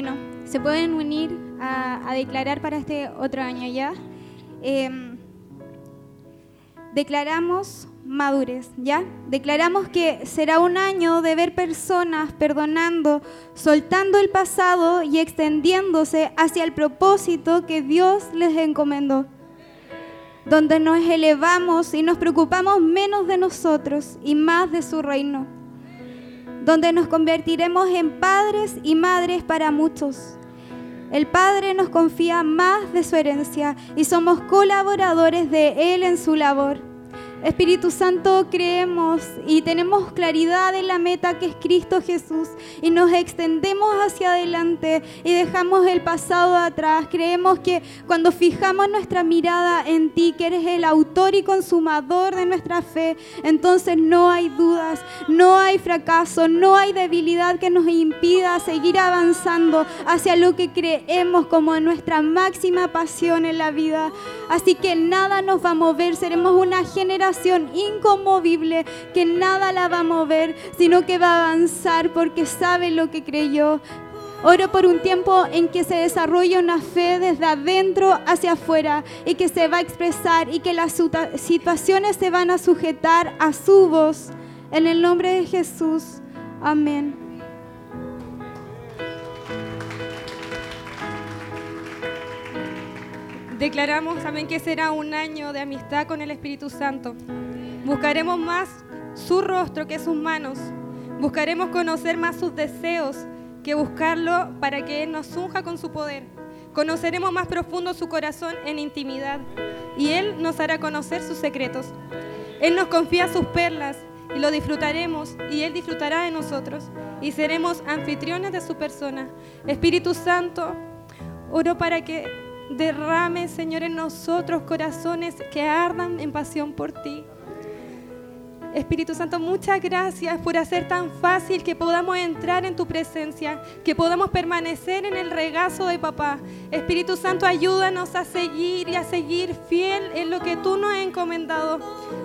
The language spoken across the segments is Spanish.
Bueno, se pueden unir a, declarar para este otro año ya. Em, declaramos madurez, ¿ya? Declaramos que será un año de ver personas perdonando, soltando el pasado y extendiéndose hacia el propósito que Dios les encomendó. Donde nos elevamos y nos preocupamos menos de nosotros y más de su reino. Donde nos convertiremos en padres y madres para muchos. El Padre nos confía más de su herencia y somos colaboradores de Él en su labor. Espíritu Santo, creemos y tenemos claridad en la meta que es Cristo Jesús y nos extendemos hacia adelante y dejamos el pasado atrás. Creemos que cuando fijamos nuestra mirada en ti, que eres el autor y consumador de nuestra fe, entonces no hay dudas, no hay fracaso, no hay debilidad que nos impida seguir avanzando hacia lo que creemos como nuestra máxima pasión en la vida. Así que nada nos va a mover, seremos una generación inconmovible que nada la va a mover, sino que va a avanzar porque sabe lo que creyó. Oro por un tiempo en que se desarrolle una fe desde adentro hacia afuera y que se va a expresar y que las situaciones se van a sujetar a su voz. En el nombre de Jesús. Amén. Declaramos también que será un año de amistad con el Espíritu Santo. Buscaremos más su rostro que sus manos. Buscaremos conocer más sus deseos que buscarlo para que Él nos unja con su poder. Conoceremos más profundo su corazón en intimidad y Él nos hará conocer sus secretos. Él nos confía sus perlas y lo disfrutaremos y Él disfrutará de nosotros y seremos anfitriones de su persona. Espíritu Santo, oro para que Derrame, Señor, en nosotros corazones que ardan en pasión por ti. Espíritu Santo, muchas gracias por hacer tan fácil que podamos entrar en tu presencia, que podamos permanecer en el regazo de papá. Espíritu Santo, ayúdanos a seguir y a seguir fiel en lo que tú nos has encomendado.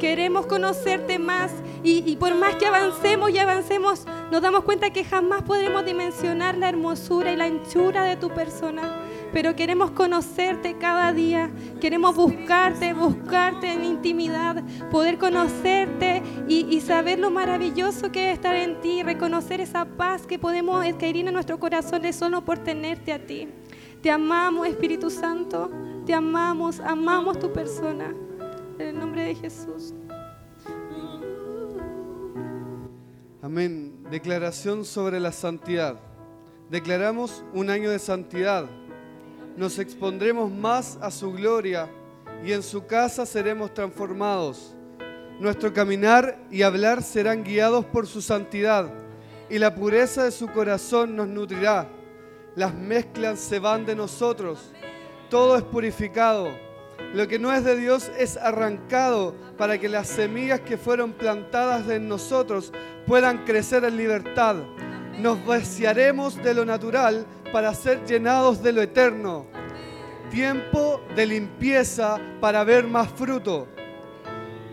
Queremos conocerte más y, por más que avancemos y avancemos, nos damos cuenta que jamás podremos dimensionar la hermosura y la anchura de tu persona pero queremos conocerte cada día, queremos buscarte, buscarte en intimidad, poder conocerte y, saber lo maravilloso que es estar en ti, reconocer esa paz que podemos adquirir en nuestro corazón solo por tenerte a ti. Te amamos, Espíritu Santo, te amamos, amamos tu persona. En el nombre de Jesús. Amén. Declaración sobre la santidad. Declaramos un año de santidad nos expondremos más a su gloria y en su casa seremos transformados. Nuestro caminar y hablar serán guiados por su santidad y la pureza de su corazón nos nutrirá. Las mezclas se van de nosotros, todo es purificado. Lo que no es de Dios es arrancado para que las semillas que fueron plantadas en nosotros puedan crecer en libertad. Nos vaciaremos de lo natural para ser llenados de lo eterno. Tiempo de limpieza para ver más fruto.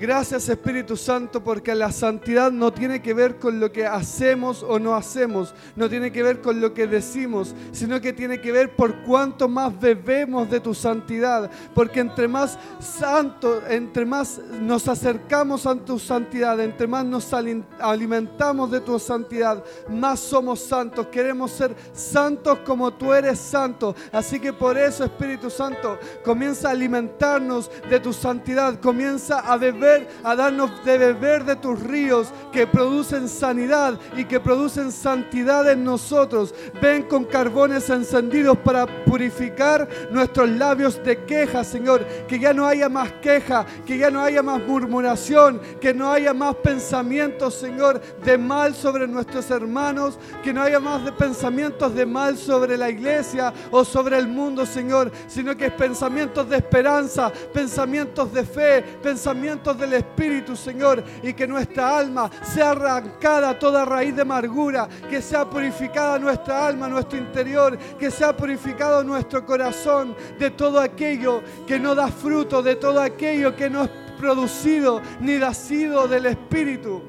Gracias Espíritu Santo porque la santidad no tiene que ver con lo que hacemos o no hacemos, no tiene que ver con lo que decimos, sino que tiene que ver por cuánto más bebemos de tu santidad, porque entre más santo, entre más nos acercamos a tu santidad, entre más nos alimentamos de tu santidad, más somos santos, queremos ser santos como tú eres santo, así que por eso Espíritu Santo comienza a alimentarnos de tu santidad, comienza a beber a darnos de beber de tus ríos que producen sanidad y que producen santidad en nosotros. Ven con carbones encendidos para purificar nuestros labios de queja, Señor. Que ya no haya más queja, que ya no haya más murmuración, que no haya más pensamientos, Señor, de mal sobre nuestros hermanos, que no haya más de pensamientos de mal sobre la iglesia o sobre el mundo, Señor, sino que es pensamientos de esperanza, pensamientos de fe, pensamientos de del Espíritu, Señor, y que nuestra alma sea arrancada toda raíz de amargura, que sea purificada nuestra alma, nuestro interior, que sea purificado nuestro corazón de todo aquello que no da fruto, de todo aquello que no es producido ni nacido del Espíritu.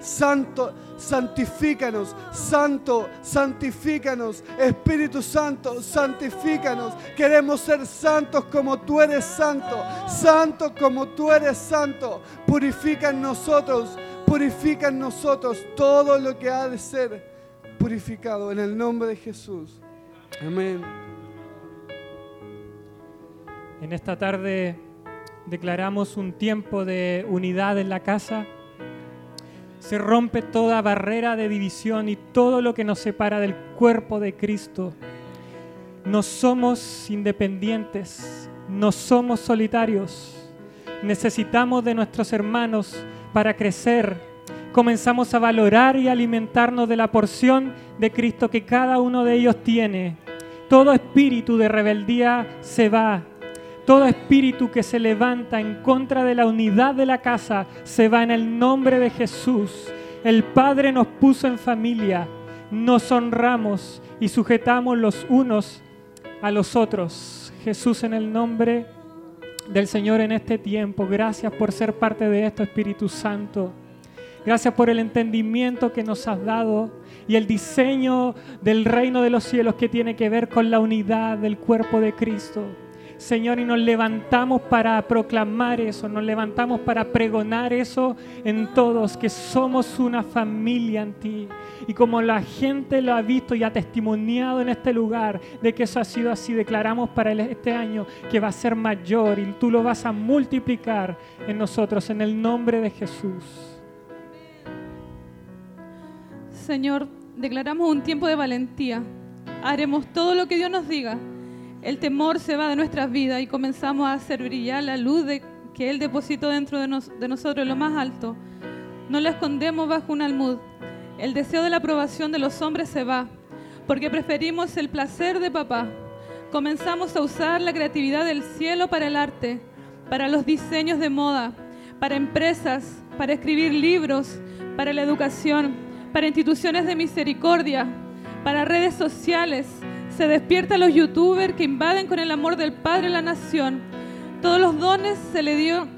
Santo, santifícanos. Santo, santifícanos. Espíritu Santo, santifícanos. Queremos ser santos como tú eres santo. Santo como tú eres santo. Purifica en nosotros, purifica en nosotros todo lo que ha de ser purificado en el nombre de Jesús. Amén. En esta tarde declaramos un tiempo de unidad en la casa. Se rompe toda barrera de división y todo lo que nos separa del cuerpo de Cristo. No somos independientes, no somos solitarios. Necesitamos de nuestros hermanos para crecer. Comenzamos a valorar y alimentarnos de la porción de Cristo que cada uno de ellos tiene. Todo espíritu de rebeldía se va todo espíritu que se levanta en contra de la unidad de la casa se va en el nombre de Jesús. El Padre nos puso en familia, nos honramos y sujetamos los unos a los otros. Jesús en el nombre del Señor en este tiempo. Gracias por ser parte de esto, Espíritu Santo. Gracias por el entendimiento que nos has dado y el diseño del reino de los cielos que tiene que ver con la unidad del cuerpo de Cristo. Señor, y nos levantamos para proclamar eso, nos levantamos para pregonar eso en todos, que somos una familia en ti. Y como la gente lo ha visto y ha testimoniado en este lugar de que eso ha sido así, declaramos para este año que va a ser mayor y tú lo vas a multiplicar en nosotros, en el nombre de Jesús. Señor, declaramos un tiempo de valentía. Haremos todo lo que Dios nos diga el temor se va de nuestras vidas y comenzamos a hacer brillar la luz de, que Él depositó dentro de, de nosotros lo más alto. No la escondemos bajo un almud. El deseo de la aprobación de los hombres se va, porque preferimos el placer de papá. Comenzamos a usar la creatividad del cielo para el arte, para los diseños de moda, para empresas, para escribir libros, para la educación, para instituciones de misericordia, para redes sociales, se despierta a los youtubers que invaden con el amor del Padre la nación. Todos los dones se le dio,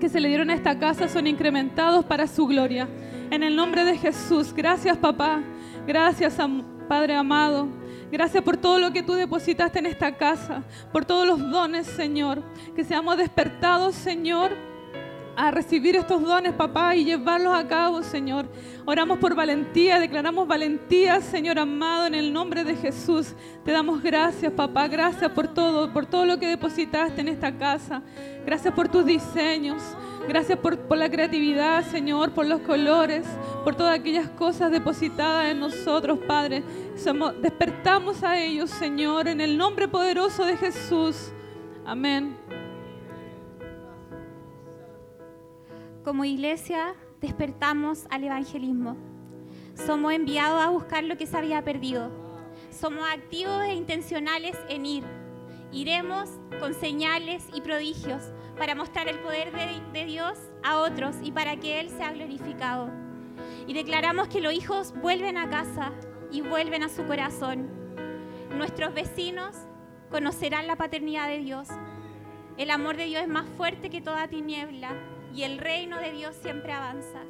que se le dieron a esta casa son incrementados para su gloria. En el nombre de Jesús, gracias papá, gracias Padre amado. Gracias por todo lo que tú depositaste en esta casa, por todos los dones, Señor. Que seamos despertados, Señor, a recibir estos dones, papá, y llevarlos a cabo, Señor. Oramos por valentía, declaramos valentía, Señor amado, en el nombre de Jesús. Te damos gracias, papá, gracias por todo, por todo lo que depositaste en esta casa. Gracias por tus diseños. Gracias por, la creatividad, Señor, por los colores, por todas aquellas cosas depositadas en nosotros, Padre. Somos, despertamos a ellos, Señor, en el nombre poderoso de Jesús. Amén. Como iglesia despertamos al evangelismo. Somos enviados a buscar lo que se había perdido. Somos activos e intencionales en ir. Iremos con señales y prodigios para mostrar el poder de, Dios a otros y para que Él sea glorificado. Y declaramos que los hijos vuelven a casa y vuelven a su corazón. Nuestros vecinos conocerán la paternidad de Dios. El amor de Dios es más fuerte que toda tiniebla y el reino de Dios siempre avanza.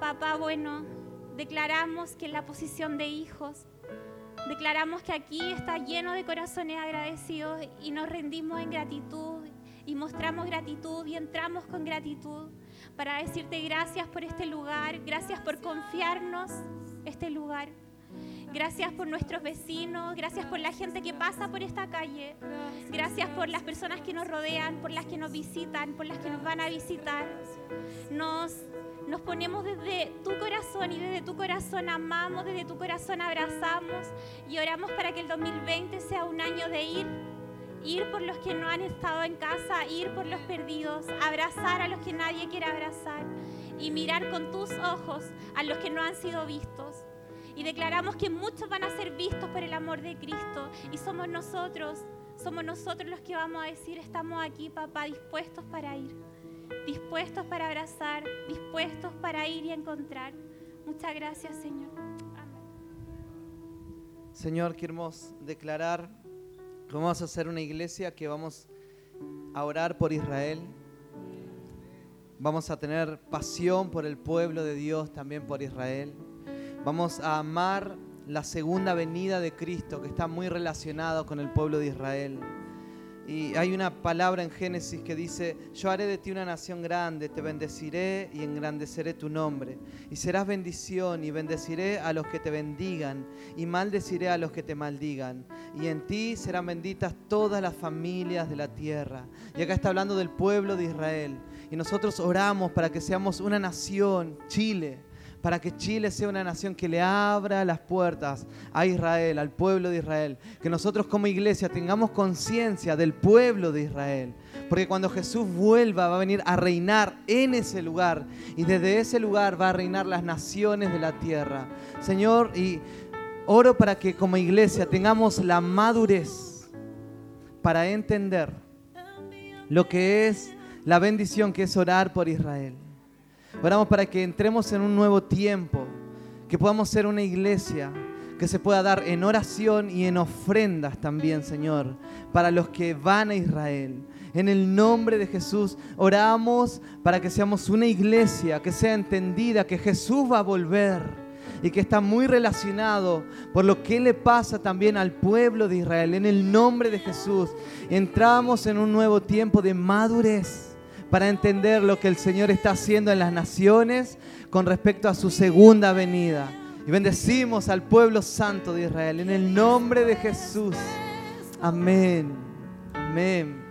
Papá bueno, declaramos que en la posición de hijos, declaramos que aquí está lleno de corazones agradecidos y nos rendimos en gratitud y mostramos gratitud y entramos con gratitud para decirte gracias por este lugar, gracias por confiarnos este lugar. Gracias por nuestros vecinos, gracias por la gente que pasa por esta calle, gracias por las personas que nos rodean, por las que nos visitan, por las que nos van a visitar. Nos, nos ponemos desde tu corazón y desde tu corazón amamos, desde tu corazón abrazamos y oramos para que el 2020 sea un año de ir ir por los que no han estado en casa, ir por los perdidos, abrazar a los que nadie quiere abrazar y mirar con tus ojos a los que no han sido vistos. Y declaramos que muchos van a ser vistos por el amor de Cristo. Y somos nosotros, somos nosotros los que vamos a decir, estamos aquí, papá, dispuestos para ir. Dispuestos para abrazar, dispuestos para ir y encontrar. Muchas gracias, Señor. Amén. Señor, queremos declarar que vamos a hacer una iglesia que vamos a orar por Israel. Vamos a tener pasión por el pueblo de Dios, también por Israel. Vamos a amar la segunda venida de Cristo, que está muy relacionado con el pueblo de Israel. Y hay una palabra en Génesis que dice, yo haré de ti una nación grande, te bendeciré y engrandeceré tu nombre. Y serás bendición y bendeciré a los que te bendigan y maldeciré a los que te maldigan. Y en ti serán benditas todas las familias de la tierra. Y acá está hablando del pueblo de Israel. Y nosotros oramos para que seamos una nación, Chile, para que Chile sea una nación que le abra las puertas a Israel, al pueblo de Israel. Que nosotros como iglesia tengamos conciencia del pueblo de Israel. Porque cuando Jesús vuelva va a venir a reinar en ese lugar. Y desde ese lugar va a reinar las naciones de la tierra. Señor, y oro para que como iglesia tengamos la madurez para entender lo que es la bendición que es orar por Israel. Oramos para que entremos en un nuevo tiempo, que podamos ser una iglesia que se pueda dar en oración y en ofrendas también, Señor, para los que van a Israel. En el nombre de Jesús oramos para que seamos una iglesia que sea entendida, que Jesús va a volver y que está muy relacionado por lo que le pasa también al pueblo de Israel. En el nombre de Jesús entramos en un nuevo tiempo de madurez para entender lo que el Señor está haciendo en las naciones con respecto a su segunda venida. Y bendecimos al pueblo santo de Israel en el nombre de Jesús. Amén. Amén.